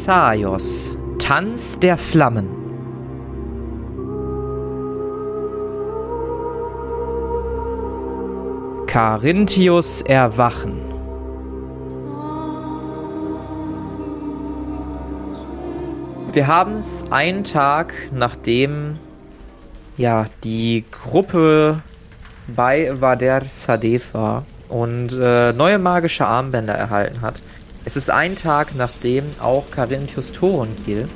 Thessaios, Tanz der Flammen. Carinthius Erwachen. Wir haben es einen Tag, nachdem ja die Gruppe bei Vader Sadef war und äh, neue magische Armbänder erhalten hat. Es ist ein Tag, nachdem auch Carinthius Thorongil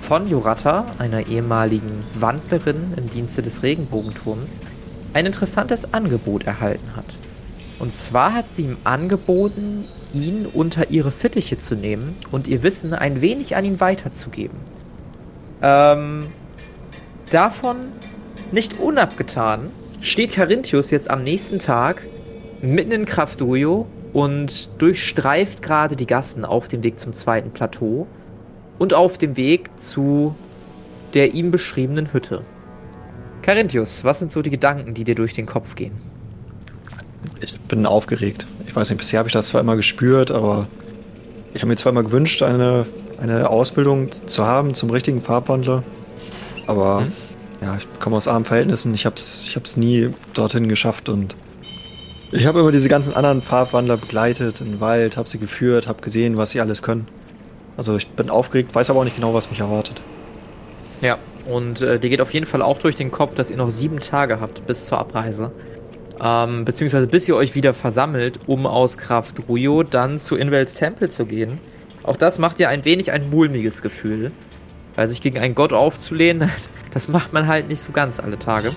von Jurata, einer ehemaligen Wandlerin im Dienste des Regenbogenturms, ein interessantes Angebot erhalten hat. Und zwar hat sie ihm angeboten, ihn unter ihre Fittiche zu nehmen und ihr Wissen ein wenig an ihn weiterzugeben. Ähm, davon nicht unabgetan steht Carinthius jetzt am nächsten Tag mitten in Krafturio und durchstreift gerade die Gassen auf dem Weg zum zweiten Plateau und auf dem Weg zu der ihm beschriebenen Hütte. Carinthius, was sind so die Gedanken, die dir durch den Kopf gehen? Ich bin aufgeregt. Ich weiß nicht, bisher habe ich das zwar immer gespürt, aber ich habe mir zwar immer gewünscht, eine, eine Ausbildung zu haben zum richtigen Farbwandler. Aber hm? ja, ich komme aus armen Verhältnissen. Ich habe es ich nie dorthin geschafft und ich habe immer diese ganzen anderen Farbwandler begleitet den Wald, habe sie geführt, habe gesehen, was sie alles können. Also ich bin aufgeregt, weiß aber auch nicht genau, was mich erwartet. Ja, und äh, dir geht auf jeden Fall auch durch den Kopf, dass ihr noch sieben Tage habt bis zur Abreise. Ähm, beziehungsweise bis ihr euch wieder versammelt, um aus Kraft Ruyo dann zu Inwels Tempel zu gehen. Auch das macht dir ein wenig ein mulmiges Gefühl. Weil sich gegen einen Gott aufzulehnen, das macht man halt nicht so ganz alle Tage.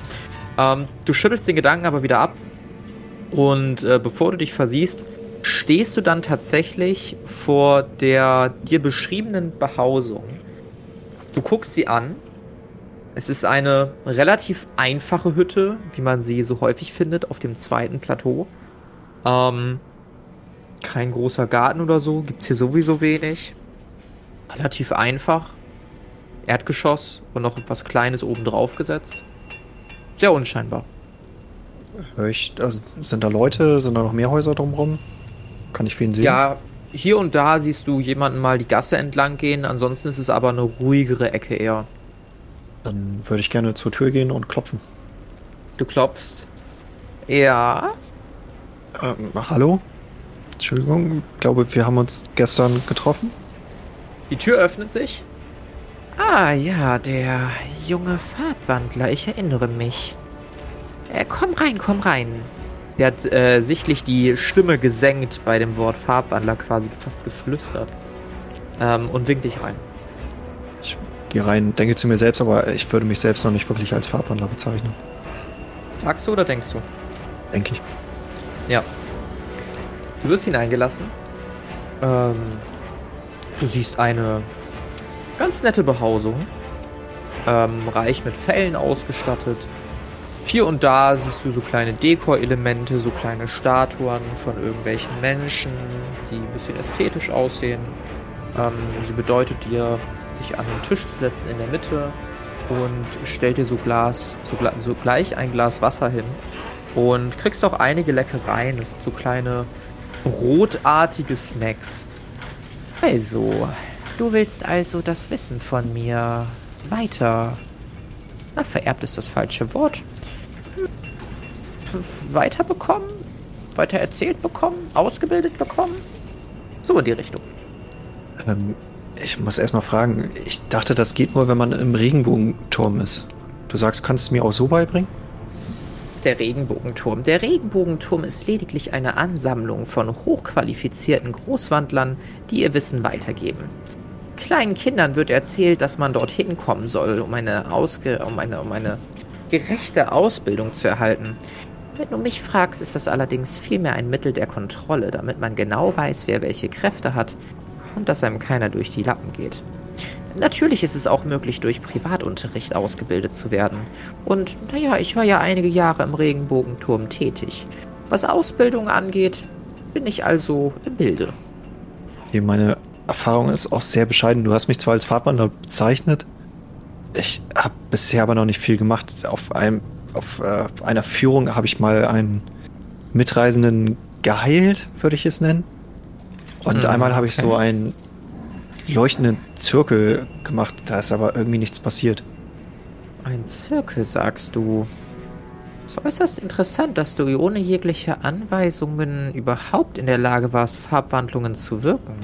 Ähm, du schüttelst den Gedanken aber wieder ab. Und äh, bevor du dich versiehst, stehst du dann tatsächlich vor der dir beschriebenen Behausung. Du guckst sie an es ist eine relativ einfache Hütte, wie man sie so häufig findet auf dem zweiten Plateau. Ähm, kein großer Garten oder so, gibt es hier sowieso wenig. Relativ einfach. Erdgeschoss und noch etwas Kleines oben drauf gesetzt. Sehr unscheinbar. Ich, also sind da Leute, sind da noch mehr Häuser drumherum? Kann ich wen sehen? Ja, hier und da siehst du jemanden mal die Gasse entlang gehen, ansonsten ist es aber eine ruhigere Ecke eher. Dann würde ich gerne zur Tür gehen und klopfen. Du klopfst? Ja. Ähm, hallo? Entschuldigung, ich glaube, wir haben uns gestern getroffen. Die Tür öffnet sich. Ah ja, der junge Farbwandler, ich erinnere mich. Äh, komm rein, komm rein. Er hat äh, sichtlich die Stimme gesenkt bei dem Wort Farbwandler, quasi fast geflüstert. Ähm, und winkt dich rein gehe rein, denke zu mir selbst, aber ich würde mich selbst noch nicht wirklich als Farbwandler bezeichnen. Sagst du oder denkst du? Denke ich. Ja. Du wirst hineingelassen. Ähm, du siehst eine ganz nette Behausung. Ähm, reich mit Fellen ausgestattet. Hier und da siehst du so kleine Dekorelemente, so kleine Statuen von irgendwelchen Menschen, die ein bisschen ästhetisch aussehen. Ähm, sie bedeutet dir dich an den Tisch zu setzen in der Mitte und stellt dir so Glas, so, so gleich ein Glas Wasser hin und kriegst auch einige Leckereien. Das sind so kleine brotartige Snacks. Also, du willst also das Wissen von mir weiter. Na, vererbt ist das falsche Wort. Weiter bekommen? Weiter erzählt bekommen? Ausgebildet bekommen? So in die Richtung. Ähm, ich muss erstmal fragen, ich dachte, das geht nur, wenn man im Regenbogenturm ist. Du sagst, kannst du mir auch so beibringen? Der Regenbogenturm. Der Regenbogenturm ist lediglich eine Ansammlung von hochqualifizierten Großwandlern, die ihr Wissen weitergeben. Kleinen Kindern wird erzählt, dass man dorthin kommen soll, um eine, Ausge um eine, um eine gerechte Ausbildung zu erhalten. Wenn du mich fragst, ist das allerdings vielmehr ein Mittel der Kontrolle, damit man genau weiß, wer welche Kräfte hat und dass einem keiner durch die Lappen geht. Natürlich ist es auch möglich, durch Privatunterricht ausgebildet zu werden. Und naja, ich war ja einige Jahre im Regenbogenturm tätig. Was Ausbildung angeht, bin ich also im Bilde. Meine Erfahrung ist auch sehr bescheiden. Du hast mich zwar als Farbwandler bezeichnet, ich habe bisher aber noch nicht viel gemacht. Auf, einem, auf äh, einer Führung habe ich mal einen Mitreisenden geheilt, würde ich es nennen. Und mhm, einmal habe ich okay. so ein, leuchtenden Zirkel gemacht, da ist aber irgendwie nichts passiert. Ein Zirkel, sagst du. Es ist äußerst interessant, dass du ohne jegliche Anweisungen überhaupt in der Lage warst, Farbwandlungen zu wirken.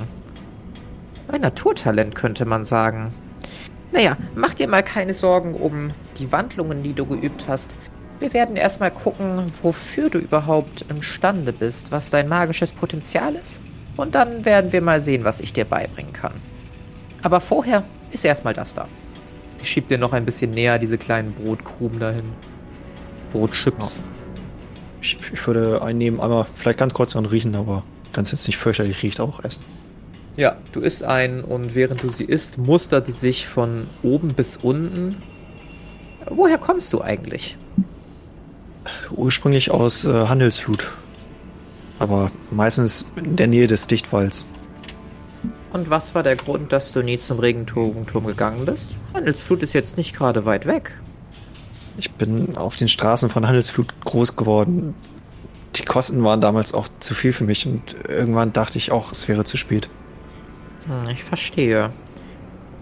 Ein Naturtalent, könnte man sagen. Naja, mach dir mal keine Sorgen um die Wandlungen, die du geübt hast. Wir werden erstmal gucken, wofür du überhaupt imstande bist, was dein magisches Potenzial ist. Und dann werden wir mal sehen, was ich dir beibringen kann. Aber vorher ist erstmal das da. Ich schieb dir noch ein bisschen näher diese kleinen Brotkrumen dahin. Brotchips. Ja. Ich, ich würde einnehmen, einmal vielleicht ganz kurz dran riechen, aber wenn es jetzt nicht fürchterlich riecht, auch essen. Ja, du isst einen und während du sie isst, mustert sie sich von oben bis unten. Woher kommst du eigentlich? Ursprünglich aus äh, Handelsflut. Aber meistens in der Nähe des Dichtwalds. Und was war der Grund, dass du nie zum Regenturm gegangen bist? Handelsflut ist jetzt nicht gerade weit weg. Ich bin auf den Straßen von Handelsflut groß geworden. Die Kosten waren damals auch zu viel für mich und irgendwann dachte ich auch, es wäre zu spät. Hm, ich verstehe.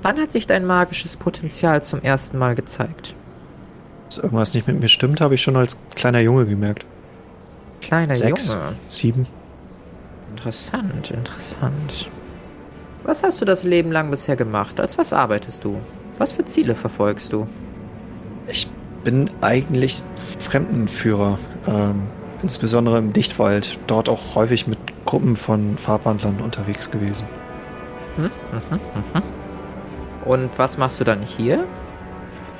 Wann hat sich dein magisches Potenzial zum ersten Mal gezeigt? Dass irgendwas nicht mit mir stimmt, habe ich schon als kleiner Junge gemerkt. Kleiner Sechs, Junge. sieben. Interessant, interessant. Was hast du das Leben lang bisher gemacht? Als was arbeitest du? Was für Ziele verfolgst du? Ich bin eigentlich Fremdenführer, ähm, insbesondere im Dichtwald. Dort auch häufig mit Gruppen von Farbwandlern unterwegs gewesen. Hm? Mhm, mhm. Und was machst du dann hier?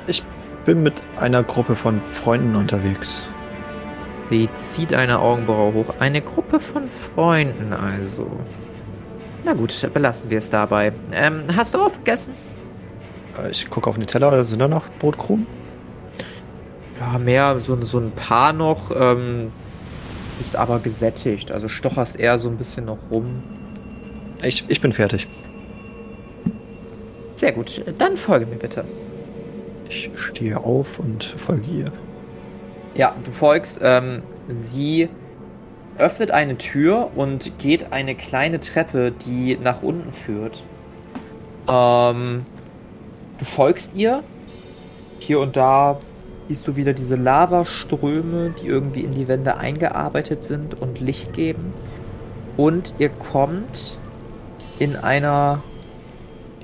Ich bin mit einer Gruppe von Freunden unterwegs. Sie zieht eine Augenbraue hoch. Eine Gruppe von Freunden also. Na gut, belassen wir es dabei. Ähm, hast du aufgegessen? Äh, Ich gucke auf den Teller, sind da noch Brotkrumen? Ja, mehr, so, so ein paar noch. Ähm, bist aber gesättigt. Also stocherst eher so ein bisschen noch rum. Ich, ich bin fertig. Sehr gut, dann folge mir bitte. Ich stehe auf und folge ihr. Ja, du folgst. Ähm, sie öffnet eine Tür und geht eine kleine Treppe, die nach unten führt. Ähm, du folgst ihr. Hier und da siehst du wieder diese Lavaströme, die irgendwie in die Wände eingearbeitet sind und Licht geben. Und ihr kommt in einer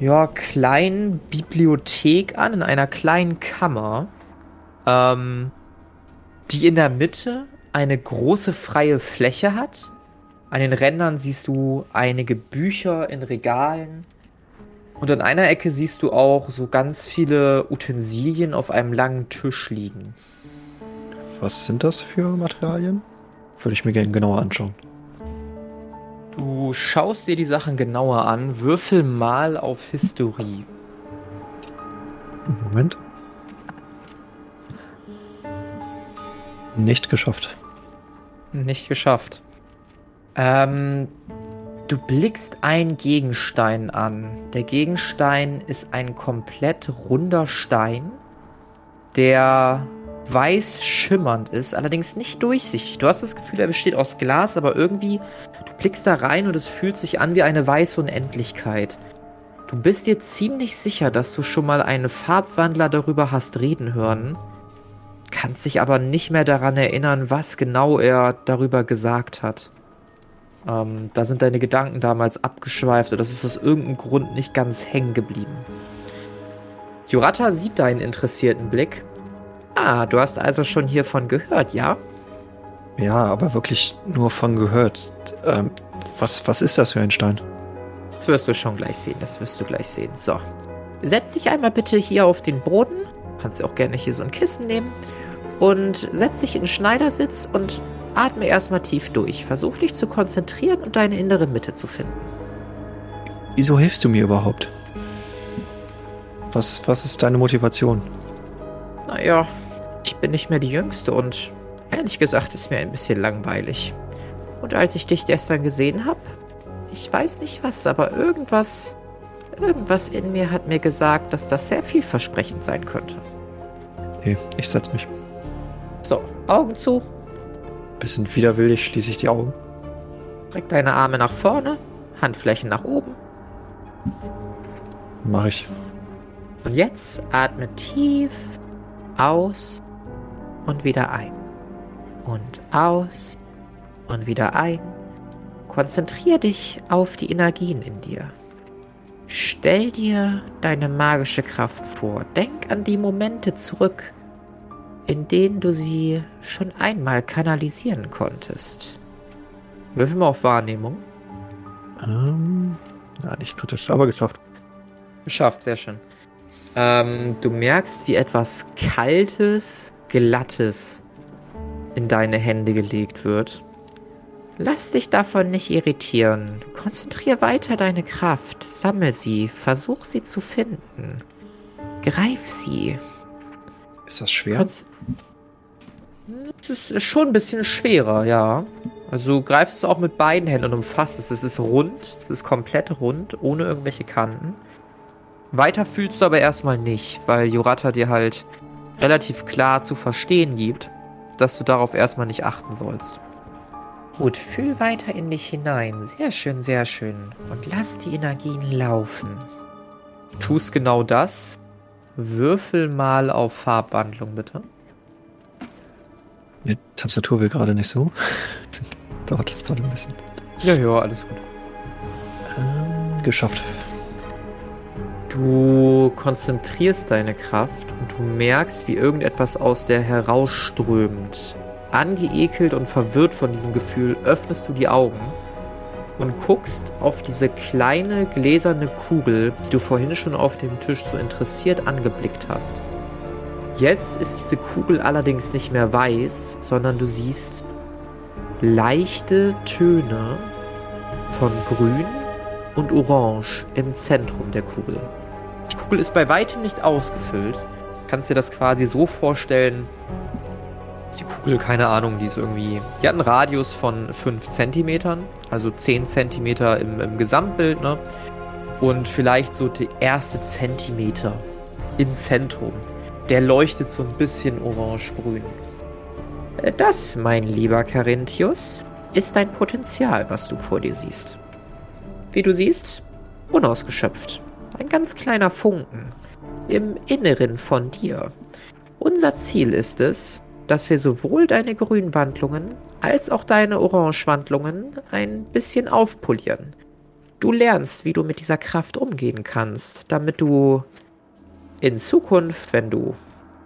ja, kleinen Bibliothek an, in einer kleinen Kammer, ähm, die in der Mitte eine große freie Fläche hat. An den Rändern siehst du einige Bücher in Regalen. Und an einer Ecke siehst du auch so ganz viele Utensilien auf einem langen Tisch liegen. Was sind das für Materialien? Würde ich mir gerne genauer anschauen. Du schaust dir die Sachen genauer an, würfel mal auf Historie. Moment. Nicht geschafft. Nicht geschafft. Ähm, du blickst einen Gegenstein an. Der Gegenstein ist ein komplett runder Stein, der weiß schimmernd ist, allerdings nicht durchsichtig. Du hast das Gefühl, er besteht aus Glas, aber irgendwie, du blickst da rein und es fühlt sich an wie eine weiße Unendlichkeit. Du bist dir ziemlich sicher, dass du schon mal einen Farbwandler darüber hast reden hören, kannst dich aber nicht mehr daran erinnern, was genau er darüber gesagt hat. Ähm, da sind deine Gedanken damals abgeschweift und das ist aus irgendeinem Grund nicht ganz hängen geblieben. Jurata sieht deinen interessierten Blick. Ah, du hast also schon hiervon gehört, ja? Ja, aber wirklich nur von gehört. Ähm, was, was ist das für ein Stein? Das wirst du schon gleich sehen, das wirst du gleich sehen. So. Setz dich einmal bitte hier auf den Boden. Kannst du auch gerne hier so ein Kissen nehmen. Und setz dich in den Schneidersitz und atme erstmal tief durch. Versuch dich zu konzentrieren und deine innere Mitte zu finden. Wieso hilfst du mir überhaupt? Was, was ist deine Motivation? Naja, ich bin nicht mehr die Jüngste und ehrlich gesagt ist mir ein bisschen langweilig. Und als ich dich gestern gesehen habe, ich weiß nicht was, aber irgendwas, irgendwas in mir hat mir gesagt, dass das sehr vielversprechend sein könnte. Okay, ich setz mich. So, Augen zu, Bisschen widerwillig schließe ich die Augen. streck deine Arme nach vorne, Handflächen nach oben. Mach ich. Und jetzt atme tief aus und wieder ein. Und aus und wieder ein. Konzentrier dich auf die Energien in dir. Stell dir deine magische Kraft vor. Denk an die Momente zurück, in denen du sie schon einmal kanalisieren konntest. Würfel mal auf Wahrnehmung. Ähm, ja, nicht kritisch, aber geschafft. Geschafft, sehr schön. Ähm, du merkst, wie etwas Kaltes, Glattes in deine Hände gelegt wird. Lass dich davon nicht irritieren. Konzentrier weiter deine Kraft. Sammel sie. Versuch sie zu finden. Greif sie. Ist das schwer? Konz es ist schon ein bisschen schwerer, ja. Also du greifst es auch mit beiden Händen und umfasst es. Es ist rund. Es ist komplett rund, ohne irgendwelche Kanten. Weiter fühlst du aber erstmal nicht, weil Jurata dir halt relativ klar zu verstehen gibt, dass du darauf erstmal nicht achten sollst. Gut, fühl weiter in dich hinein. Sehr schön, sehr schön. Und lass die Energien laufen. Tust genau das. Würfel mal auf Farbwandlung, bitte. Die Tastatur will gerade nicht so. Dauert das gerade ein bisschen. Ja, ja, alles gut. Ähm, geschafft. Du konzentrierst deine Kraft und du merkst, wie irgendetwas aus der herausströmt. Angeekelt und verwirrt von diesem Gefühl öffnest du die Augen und guckst auf diese kleine gläserne Kugel, die du vorhin schon auf dem Tisch so interessiert angeblickt hast. Jetzt ist diese Kugel allerdings nicht mehr weiß, sondern du siehst leichte Töne von Grün und Orange im Zentrum der Kugel. Die Kugel ist bei weitem nicht ausgefüllt. Kannst dir das quasi so vorstellen, die Kugel, keine Ahnung, die ist irgendwie. Die hat einen Radius von 5 cm, also 10 cm im, im Gesamtbild, ne? Und vielleicht so der erste Zentimeter im Zentrum. Der leuchtet so ein bisschen orange-grün. Äh, das, mein lieber Carinthius, ist dein Potenzial, was du vor dir siehst. Wie du siehst, unausgeschöpft. Ein ganz kleiner Funken im Inneren von dir. Unser Ziel ist es, dass wir sowohl deine Grünwandlungen als auch deine Orangewandlungen ein bisschen aufpolieren. Du lernst, wie du mit dieser Kraft umgehen kannst, damit du in Zukunft, wenn du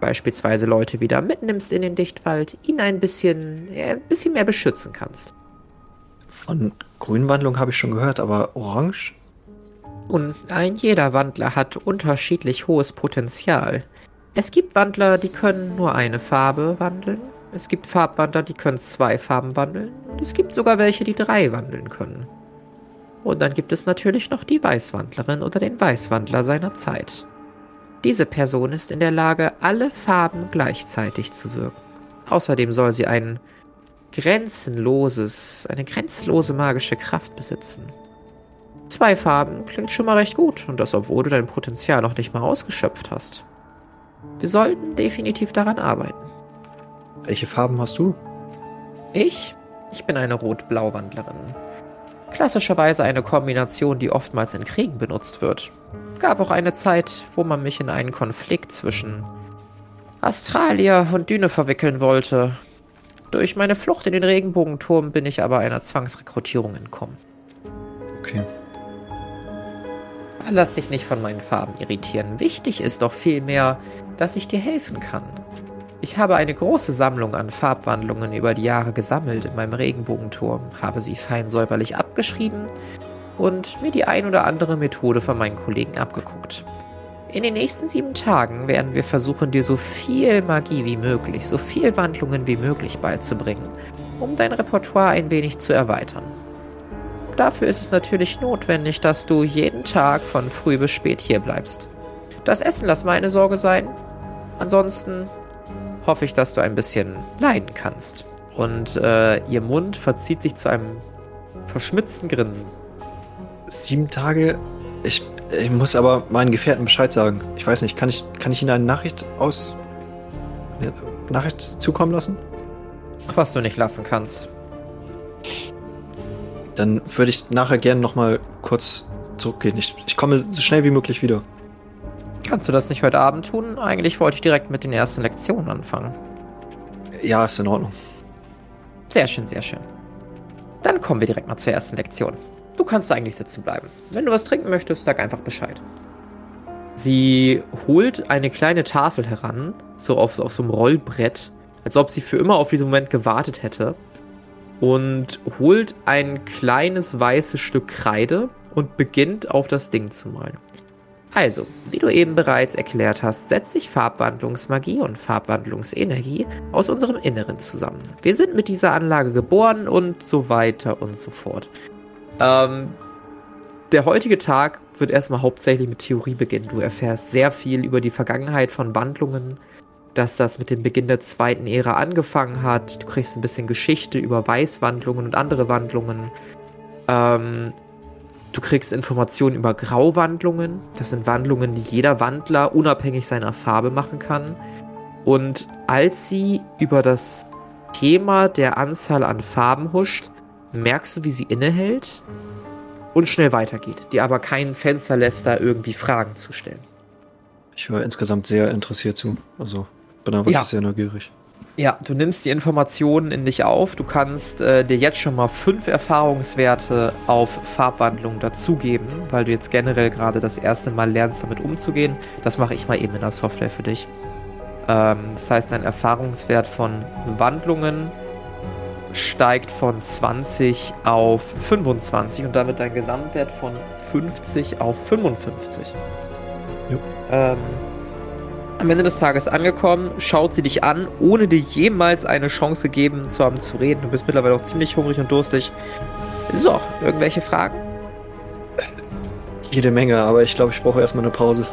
beispielsweise Leute wieder mitnimmst in den Dichtwald, ihn ein bisschen, ein bisschen mehr beschützen kannst. Von Grünwandlung habe ich schon gehört, aber Orange? Und ein jeder Wandler hat unterschiedlich hohes Potenzial. Es gibt Wandler, die können nur eine Farbe wandeln. Es gibt Farbwandler, die können zwei Farben wandeln. Und es gibt sogar welche, die drei wandeln können. Und dann gibt es natürlich noch die Weißwandlerin oder den Weißwandler seiner Zeit. Diese Person ist in der Lage, alle Farben gleichzeitig zu wirken. Außerdem soll sie ein grenzenloses, eine grenzlose magische Kraft besitzen. Zwei Farben klingt schon mal recht gut und das obwohl du dein Potenzial noch nicht mal ausgeschöpft hast. Wir sollten definitiv daran arbeiten. Welche Farben hast du? Ich? Ich bin eine Rot-Blau-Wandlerin. Klassischerweise eine Kombination, die oftmals in Kriegen benutzt wird. Gab auch eine Zeit, wo man mich in einen Konflikt zwischen Astralia und Düne verwickeln wollte. Durch meine Flucht in den Regenbogenturm bin ich aber einer Zwangsrekrutierung entkommen. Okay. Lass dich nicht von meinen Farben irritieren. Wichtig ist doch vielmehr, dass ich dir helfen kann. Ich habe eine große Sammlung an Farbwandlungen über die Jahre gesammelt in meinem Regenbogenturm, habe sie fein säuberlich abgeschrieben und mir die ein oder andere Methode von meinen Kollegen abgeguckt. In den nächsten sieben Tagen werden wir versuchen, dir so viel Magie wie möglich, so viel Wandlungen wie möglich beizubringen, um dein Repertoire ein wenig zu erweitern. Dafür ist es natürlich notwendig, dass du jeden Tag von früh bis spät hier bleibst. Das Essen lass meine Sorge sein. Ansonsten hoffe ich, dass du ein bisschen leiden kannst. Und äh, ihr Mund verzieht sich zu einem verschmitzten Grinsen. Sieben Tage? Ich, ich muss aber meinen Gefährten Bescheid sagen. Ich weiß nicht, kann ich, kann ich ihnen eine Nachricht aus. Eine Nachricht zukommen lassen? Was du nicht lassen kannst. Dann würde ich nachher gerne nochmal kurz zurückgehen. Ich, ich komme so schnell wie möglich wieder. Kannst du das nicht heute Abend tun? Eigentlich wollte ich direkt mit den ersten Lektionen anfangen. Ja, ist in Ordnung. Sehr schön, sehr schön. Dann kommen wir direkt mal zur ersten Lektion. Du kannst eigentlich sitzen bleiben. Wenn du was trinken möchtest, sag einfach Bescheid. Sie holt eine kleine Tafel heran, so auf, auf so einem Rollbrett, als ob sie für immer auf diesen Moment gewartet hätte. Und holt ein kleines weißes Stück Kreide und beginnt auf das Ding zu malen. Also, wie du eben bereits erklärt hast, setzt sich Farbwandlungsmagie und Farbwandlungsenergie aus unserem Inneren zusammen. Wir sind mit dieser Anlage geboren und so weiter und so fort. Ähm, der heutige Tag wird erstmal hauptsächlich mit Theorie beginnen. Du erfährst sehr viel über die Vergangenheit von Wandlungen, dass das mit dem Beginn der zweiten Ära angefangen hat. Du kriegst ein bisschen Geschichte über Weißwandlungen und andere Wandlungen. Ähm, Du kriegst Informationen über Grauwandlungen. Das sind Wandlungen, die jeder Wandler unabhängig seiner Farbe machen kann. Und als sie über das Thema der Anzahl an Farben huscht, merkst du, wie sie innehält und schnell weitergeht, die aber kein Fenster lässt, da irgendwie Fragen zu stellen. Ich höre insgesamt sehr interessiert zu. Also bin wirklich ja. sehr neugierig. Ja, du nimmst die Informationen in dich auf. Du kannst äh, dir jetzt schon mal fünf Erfahrungswerte auf Farbwandlung dazugeben, weil du jetzt generell gerade das erste Mal lernst, damit umzugehen. Das mache ich mal eben in der Software für dich. Ähm, das heißt, dein Erfahrungswert von Wandlungen steigt von 20 auf 25 und damit dein Gesamtwert von 50 auf 55. Jo. Ähm, am Ende des Tages angekommen, schaut sie dich an, ohne dir jemals eine Chance gegeben zu haben zu reden. Du bist mittlerweile auch ziemlich hungrig und durstig. So, irgendwelche Fragen? Jede Menge, aber ich glaube, ich brauche erstmal eine Pause.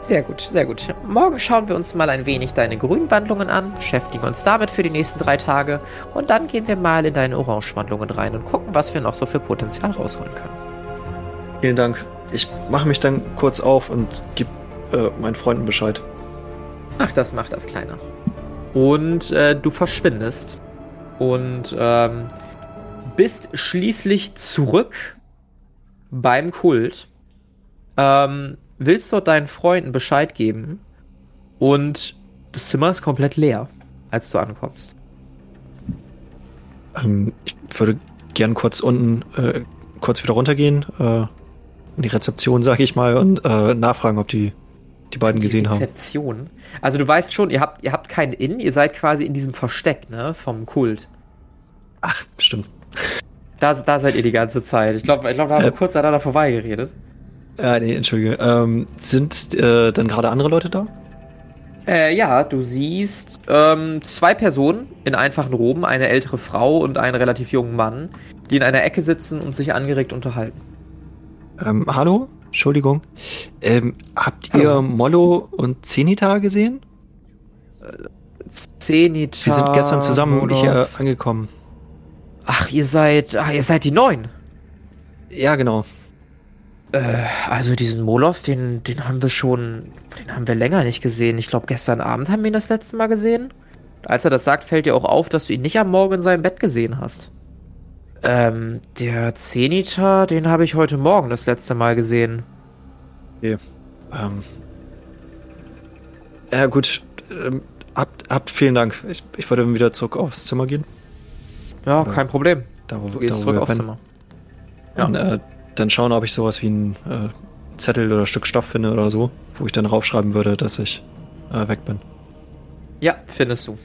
Sehr gut, sehr gut. Morgen schauen wir uns mal ein wenig deine Grünwandlungen an, beschäftigen uns damit für die nächsten drei Tage und dann gehen wir mal in deine Orangewandlungen rein und gucken, was wir noch so für Potenzial rausholen können. Vielen Dank. Ich mache mich dann kurz auf und gebe äh, meinen Freunden Bescheid. Ach, das macht das Kleiner. Und äh, du verschwindest und ähm, bist schließlich zurück beim Kult. Ähm, willst dort deinen Freunden Bescheid geben und das Zimmer ist komplett leer, als du ankommst. Ähm, ich würde gern kurz unten, äh, kurz wieder runtergehen, äh, in die Rezeption, sag ich mal, und äh, nachfragen, ob die die beiden die gesehen Rezeption. haben. Also du weißt schon, ihr habt, ihr habt keinen Inn, ihr seid quasi in diesem Versteck, ne, vom Kult. Ach, stimmt. Da, da seid ihr die ganze Zeit. Ich glaube, ich glaub, da haben wir äh, kurz aneinander vorbeigeredet. Ja, nee, entschuldige. Ähm, sind äh, dann gerade andere Leute da? Äh, ja, du siehst ähm, zwei Personen in einfachen Roben, eine ältere Frau und einen relativ jungen Mann, die in einer Ecke sitzen und sich angeregt unterhalten. Ähm, hallo? Entschuldigung. Ähm, habt ihr Hallo. Mollo und Zenita gesehen? Zenita. Wir sind gestern zusammen Molov. hier angekommen. Ach, ihr seid. Ach, ihr seid die Neuen. Ja, genau. Äh, also diesen Molov, den, den haben wir schon. Den haben wir länger nicht gesehen. Ich glaube, gestern Abend haben wir ihn das letzte Mal gesehen. Als er das sagt, fällt dir auch auf, dass du ihn nicht am Morgen in seinem Bett gesehen hast. Ähm, der Zeniter, den habe ich heute Morgen das letzte Mal gesehen. Okay. Ähm. Ja, gut. Ähm, habt, habt vielen Dank. Ich, ich würde wieder zurück aufs Zimmer gehen. Ja, Oder kein Problem. Da, wo, du gehst da, wo zurück aufs Zimmer. Ja. Und, äh, dann schauen, ob ich sowas wie ein äh, Zettel oder Stück Stoff finde oder so, wo ich dann raufschreiben würde, dass ich äh, weg bin. Ja, findest du.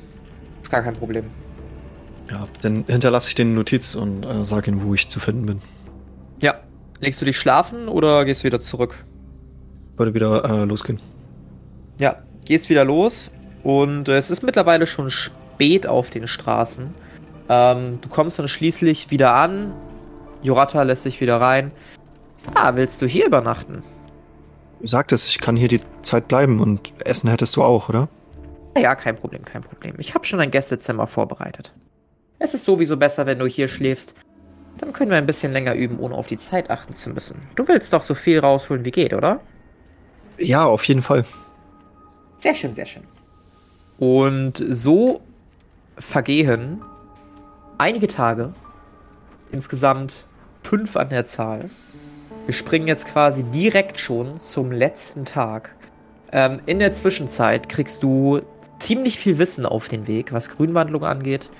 Ist gar kein Problem. Ja, dann hinterlasse ich den Notiz und äh, sage ihnen, wo ich zu finden bin. Ja. Legst du dich schlafen oder gehst du wieder zurück? Würde wieder äh, losgehen. Ja, gehst wieder los und äh, es ist mittlerweile schon spät auf den Straßen. Ähm, du kommst dann schließlich wieder an. Jurata lässt sich wieder rein. Ah, willst du hier übernachten? Du sagtest, ich kann hier die Zeit bleiben und Essen hättest du auch, oder? Ja, kein Problem, kein Problem. Ich habe schon ein Gästezimmer vorbereitet. Es ist sowieso besser, wenn du hier schläfst. Dann können wir ein bisschen länger üben, ohne auf die Zeit achten zu müssen. Du willst doch so viel rausholen wie geht, oder? Ja, auf jeden Fall. Sehr schön, sehr schön. Und so vergehen einige Tage, insgesamt fünf an der Zahl, Wir springen jetzt quasi direkt schon zum letzten Tag. Ähm, in der Zwischenzeit kriegst du ziemlich viel Wissen auf den Weg, was Grünwandlung angeht.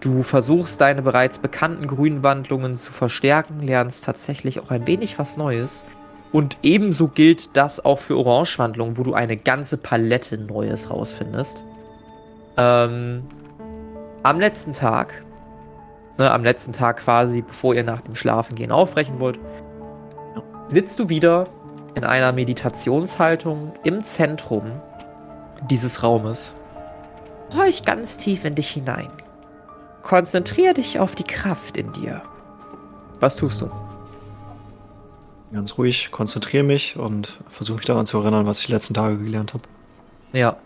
Du versuchst deine bereits bekannten Grünwandlungen zu verstärken, lernst tatsächlich auch ein wenig was Neues. Und ebenso gilt das auch für Orangewandlungen, wo du eine ganze Palette Neues rausfindest. Ähm, am letzten Tag, ne, am letzten Tag quasi, bevor ihr nach dem Schlafengehen aufbrechen wollt, sitzt du wieder in einer Meditationshaltung im Zentrum dieses Raumes. Horch ganz tief in dich hinein. Konzentrier dich auf die Kraft in dir. Was tust du? Ganz ruhig, konzentriere mich und versuche mich daran zu erinnern, was ich die letzten Tage gelernt habe. Ja.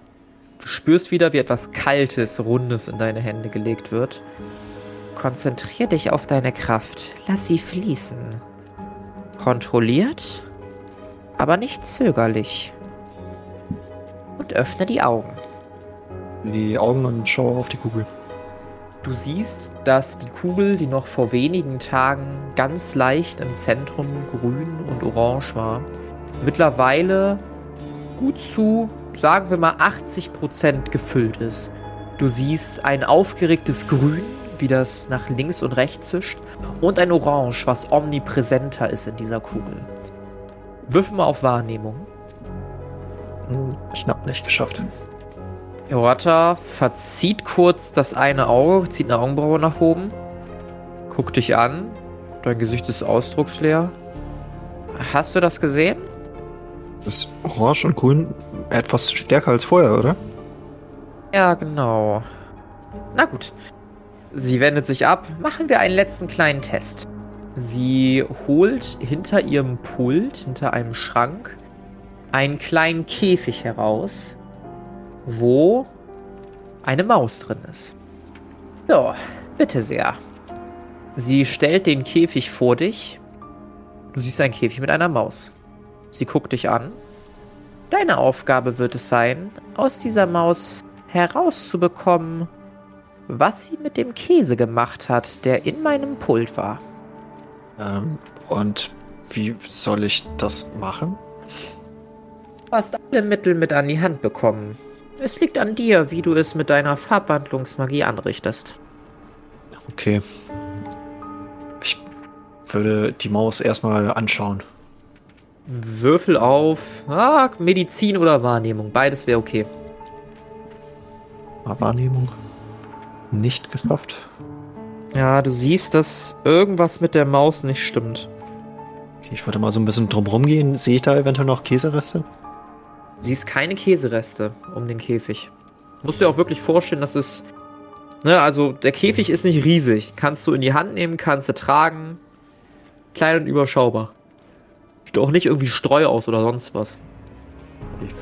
Du spürst wieder, wie etwas Kaltes, Rundes in deine Hände gelegt wird. Konzentrier dich auf deine Kraft. Lass sie fließen. Kontrolliert, aber nicht zögerlich. Und öffne die Augen. Die Augen und schaue auf die Kugel. Du siehst, dass die Kugel, die noch vor wenigen Tagen ganz leicht im Zentrum grün und orange war, mittlerweile gut zu, sagen wir mal, 80% gefüllt ist. Du siehst ein aufgeregtes Grün, wie das nach links und rechts zischt, und ein Orange, was omnipräsenter ist in dieser Kugel. Würfel mal auf Wahrnehmung. Hm, Knapp nicht geschafft. Hirata verzieht kurz das eine Auge, zieht eine Augenbraue nach oben, guckt dich an. Dein Gesicht ist ausdrucksleer. Hast du das gesehen? Das Orange und Grün etwas stärker als vorher, oder? Ja, genau. Na gut. Sie wendet sich ab. Machen wir einen letzten kleinen Test. Sie holt hinter ihrem Pult, hinter einem Schrank, einen kleinen Käfig heraus, wo eine Maus drin ist. So, bitte sehr. Sie stellt den Käfig vor dich. Du siehst einen Käfig mit einer Maus. Sie guckt dich an. Deine Aufgabe wird es sein, aus dieser Maus herauszubekommen, was sie mit dem Käse gemacht hat, der in meinem Pult war. Ähm, und wie soll ich das machen? Du hast alle Mittel mit an die Hand bekommen. Es liegt an dir, wie du es mit deiner Farbwandlungsmagie anrichtest. Okay. Ich würde die Maus erstmal anschauen. Würfel auf ah, Medizin oder Wahrnehmung. Beides wäre okay. Mal Wahrnehmung. Nicht geschafft. Ja, du siehst, dass irgendwas mit der Maus nicht stimmt. Okay, ich wollte mal so ein bisschen drumrum gehen. Sehe ich da eventuell noch Käsereste? Siehst keine Käsereste um den Käfig. Musst du dir auch wirklich vorstellen, dass es. Ne, also der Käfig ist nicht riesig. Kannst du in die Hand nehmen, kannst du tragen. Klein und überschaubar. Sieht auch nicht irgendwie Streu aus oder sonst was. Ich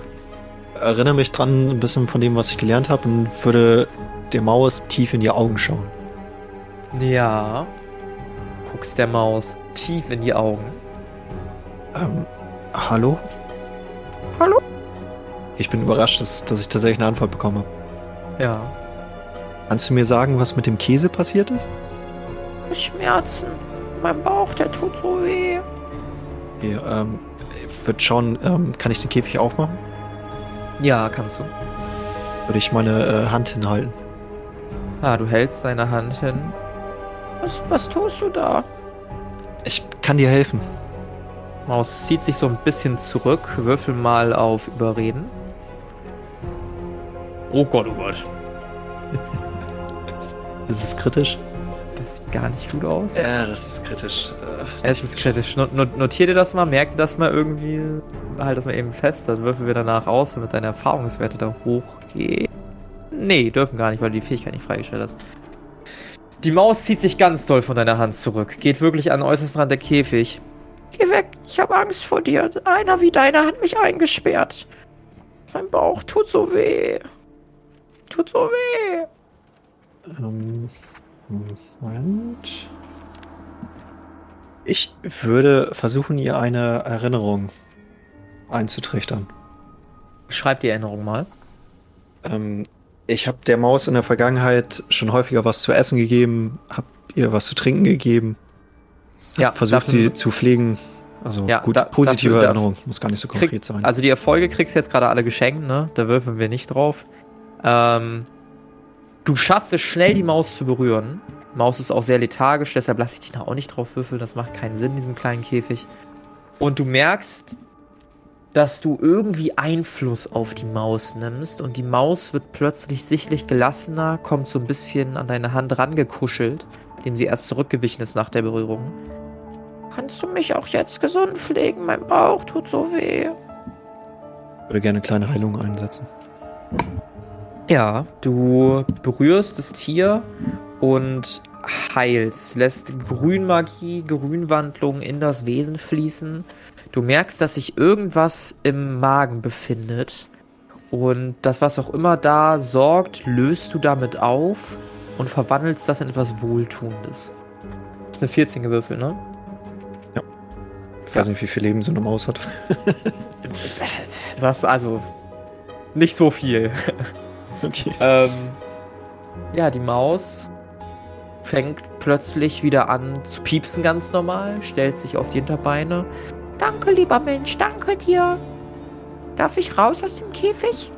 erinnere mich dran ein bisschen von dem, was ich gelernt habe und würde der Maus tief in die Augen schauen. Ja. Guckst der Maus tief in die Augen. Ähm, hallo? Hallo? Ich bin überrascht, dass, dass ich tatsächlich eine Antwort bekommen habe. Ja. Kannst du mir sagen, was mit dem Käse passiert ist? Schmerzen. Mein Bauch, der tut so weh. Okay, ähm, ich würde schauen, ähm, kann ich den Käfig aufmachen? Ja, kannst du. Würde ich meine äh, Hand hinhalten. Ah, du hältst deine Hand hin. Was, was tust du da? Ich kann dir helfen. Maus zieht sich so ein bisschen zurück. Würfel mal auf Überreden. Oh Gott, oh Gott. Ist es kritisch? Das sieht gar nicht gut aus. Ja, das ist kritisch. Äh, Es ist kritisch. Not not notier dir das mal, merk dir das mal irgendwie. Halt das mal eben fest. Dann würfeln wir danach aus, damit deine Erfahrungswerte da hochgehen. Nee, dürfen gar nicht, weil du die Fähigkeit nicht freigestellt hast. Die Maus zieht sich ganz doll von deiner Hand zurück. Geht wirklich an den äußersten Rand der Käfig. Geh weg, ich habe Angst vor dir. Einer wie deiner hat mich eingesperrt. Mein Bauch tut so weh. Tut so weh. Ähm, Moment. Ich würde versuchen, ihr eine Erinnerung einzutrichtern. Schreib die Erinnerung mal. Ähm, ich habe der Maus in der Vergangenheit schon häufiger was zu essen gegeben, habe ihr was zu trinken gegeben, Ja, versucht sie zu pflegen. Also Ja, gut, da- positive Erinnerung, muss gar nicht so konkret Krieg, sein. also die Erfolge kriegst du jetzt gerade alle geschenkt, ne? Da würfeln wir nicht drauf. Ähm, du schaffst es schnell, die Maus zu berühren. Maus ist auch sehr lethargisch, deshalb lasse ich die da auch nicht drauf würfeln. Das macht keinen Sinn in diesem kleinen Käfig. Und du merkst, dass du irgendwie Einfluss auf die Maus nimmst und die Maus wird plötzlich sichtlich gelassener, kommt so ein bisschen an deine Hand rangekuschelt, dem sie erst zurückgewichen ist nach der Berührung. Kannst du mich auch jetzt gesund pflegen? Mein Bauch tut so weh. Ich würde gerne eine kleine Heilung einsetzen. Ja, du berührst das Tier und heilst, lässt Grünmagie, Grünwandlung in das Wesen fließen. Du merkst, dass sich irgendwas im Magen befindet. Und das, was auch immer da sorgt, löst du damit auf und verwandelst das in etwas Wohltuendes. Das ist eine 14 gewürfelt, ne? Ich weiß nicht, wie viel Leben so eine Maus hat. Was, also, nicht so viel. Okay. Ähm, ja, die Maus fängt plötzlich wieder an zu piepsen ganz normal, stellt sich auf die Hinterbeine. Danke, lieber Mensch, danke dir. Darf ich raus aus dem Käfig?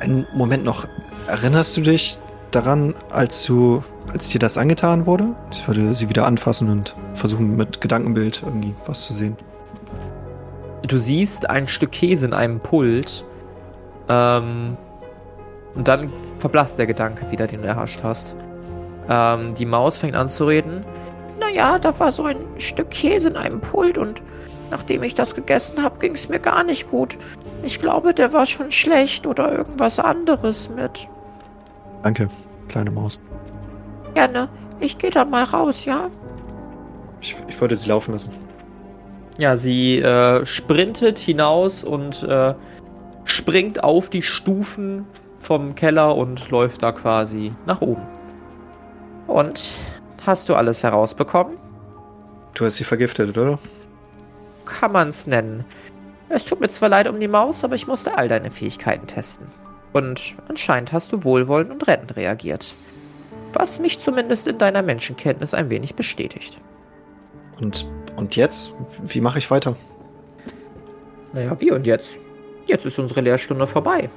Einen Moment noch. Erinnerst du dich daran, als du, als dir das angetan wurde? Ich würde sie wieder anfassen und versuchen, mit Gedankenbild irgendwie was zu sehen. Du siehst ein Stück Käse in einem Pult. Ähm, und dann verblasst der Gedanke wieder, den du erhascht hast. Ähm, die Maus fängt an zu reden. Naja, da war so ein Stück Käse in einem Pult und nachdem ich das gegessen habe, ging es mir gar nicht gut. Ich glaube, der war schon schlecht oder irgendwas anderes mit. Danke, kleine Maus. Gerne. Ich gehe dann mal raus, ja? Ich, ich würde sie laufen lassen. Ja, sie äh, sprintet hinaus und äh, springt auf die Stufen vom Keller und läuft da quasi nach oben. Und hast du alles herausbekommen? Du hast sie vergiftet, oder? Kann man's nennen. Es tut mir zwar leid um die Maus, aber ich musste all deine Fähigkeiten testen. Und anscheinend hast du wohlwollend und rettend reagiert. Was mich zumindest in deiner Menschenkenntnis ein wenig bestätigt. Und, und jetzt? Wie mache ich weiter? Naja, wie und jetzt? Jetzt ist unsere Lehrstunde vorbei.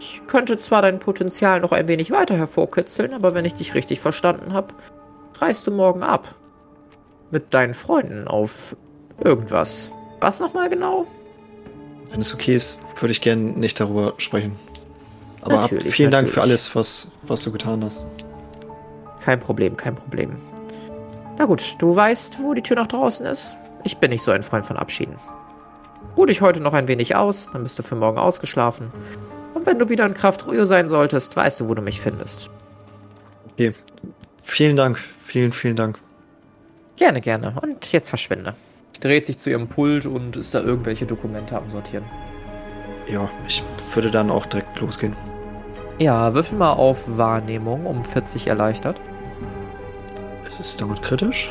Ich könnte zwar dein Potenzial noch ein wenig weiter hervorkitzeln, aber wenn ich dich richtig verstanden habe, reist du morgen ab. Mit deinen Freunden auf irgendwas. Was nochmal genau? Wenn es okay ist, würde ich gerne nicht darüber sprechen. Aber ab, Natürlich, vielen Dank für natürlich. alles, was, was du getan hast. Kein Problem, kein Problem. Na gut, du weißt, wo die Tür nach draußen ist? Ich bin nicht so ein Freund von Abschieden. Ruh dich heute noch ein wenig aus, dann bist du für morgen ausgeschlafen. Und wenn du wieder in Kraft Ruhe sein solltest, weißt du, wo du mich findest. Okay. Vielen Dank. Vielen, vielen Dank. Gerne, gerne. Und jetzt verschwinde. Dreht sich zu ihrem Pult und ist da irgendwelche Dokumente am Sortieren. Ja, ich würde dann auch direkt losgehen. Ja, würfel mal auf Wahrnehmung um 40 erleichtert. Es ist damit kritisch.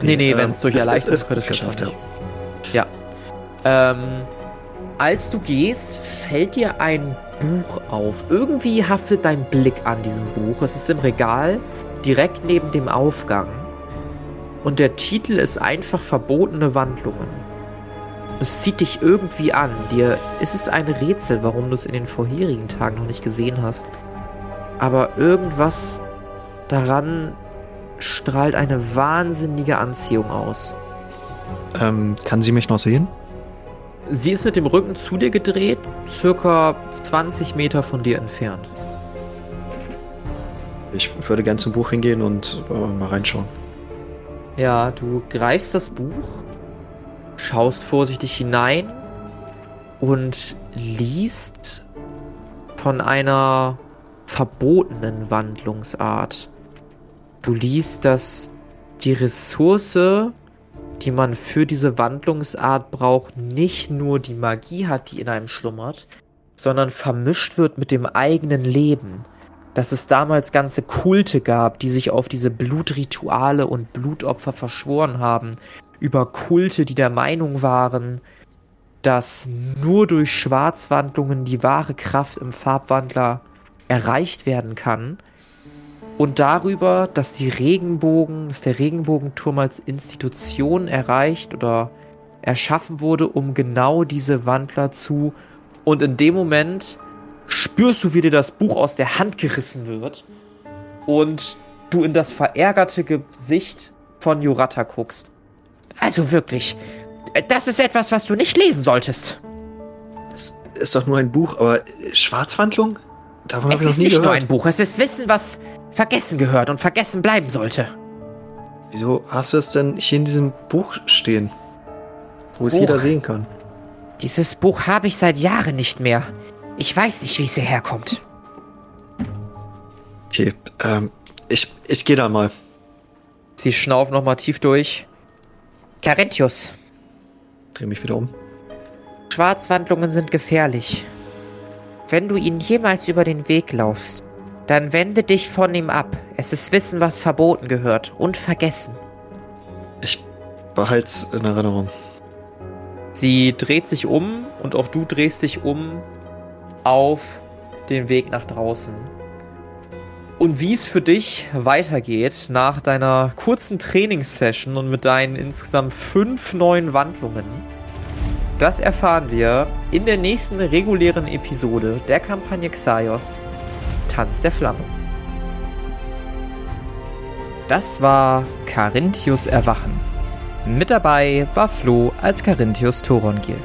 Nee, nee, ähm, wenn es durch Erleichterung kritisch ist, geschafft, ja. Ähm, als du gehst, fällt dir ein Buch auf. Irgendwie haftet dein Blick an diesem Buch. Es ist im Regal, direkt neben dem Aufgang. Und der Titel ist einfach Verbotene Wandlungen. Es zieht dich irgendwie an. Dir ist es ein Rätsel, warum du es in den vorherigen Tagen noch nicht gesehen hast. Aber irgendwas daran strahlt eine wahnsinnige Anziehung aus. Ähm, kann sie mich noch sehen? Sie ist mit dem Rücken zu dir gedreht, circa 20 Meter von dir entfernt. Ich würde gern zum Buch hingehen und äh, mal reinschauen. Ja, du greifst das Buch, schaust vorsichtig hinein und liest von einer verbotenen Wandlungsart. Du liest, dass die Ressource, die man für diese Wandlungsart braucht, nicht nur die Magie hat, die in einem schlummert, sondern vermischt wird mit dem eigenen Leben. Dass es damals ganze Kulte gab, die sich auf diese Blutrituale und Blutopfer verschworen haben. Über Kulte, die der Meinung waren, dass nur durch Schwarzwandlungen die wahre Kraft im Farbwandler erreicht werden kann. Und darüber, dass die Regenbogen, dass der Regenbogenturm als Institution erreicht oder erschaffen wurde, um genau diese Wandler zu. Und in dem Moment spürst du, wie dir das Buch aus der Hand gerissen wird und du in das verärgerte Gesicht von Jurata guckst. Also wirklich, das ist etwas, was du nicht lesen solltest. Es ist doch nur ein Buch, aber Schwarzwandlung? Davon habe ich noch nie gehört. Es ist nicht nur ein Buch, es ist Wissen, was vergessen gehört und vergessen bleiben sollte. Wieso hast du es denn hier in diesem Buch stehen? Wo es jeder sehen kann. Dieses Buch habe ich seit Jahren nicht mehr. Ich weiß nicht, wie es hierher kommt. Okay, ähm, ich, ich gehe da mal. Sie schnauft nochmal tief durch. Carinthius. Dreh mich wieder um. Schwarzwandlungen sind gefährlich. Wenn du ihnen jemals über den Weg laufst, dann wende dich von ihm ab. Es ist Wissen, was verboten gehört und vergessen. Ich behalte es in Erinnerung. Sie dreht sich um und auch du drehst dich um auf den Weg nach draußen. Und wie es für dich weitergeht nach deiner kurzen Trainingssession und mit deinen insgesamt fünf neuen Wandlungen, das erfahren wir in der nächsten regulären Episode der Kampagne Xaios Tanz der Flamme. Das war Carinthius Erwachen. Mit dabei war Flo als Carinthius Torongil.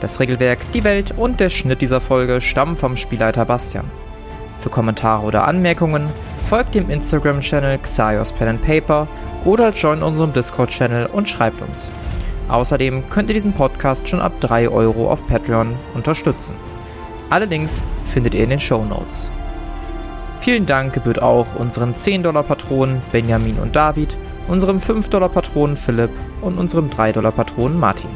Das Regelwerk, die Welt und der Schnitt dieser Folge stammen vom Spielleiter Bastian. Für Kommentare oder Anmerkungen folgt dem Instagram-Channel Xaios Pen and Paper oder join unserem Discord-Channel und schreibt uns. Außerdem könnt ihr diesen Podcast schon ab 3 Euro auf Patreon unterstützen. Alle Links findet ihr in den Show Notes. Vielen Dank gebührt auch unseren 10-Dollar-Patronen Benjamin und David unserem 5-Dollar-Patronen Philipp und unserem 3-Dollar-Patronen Martin.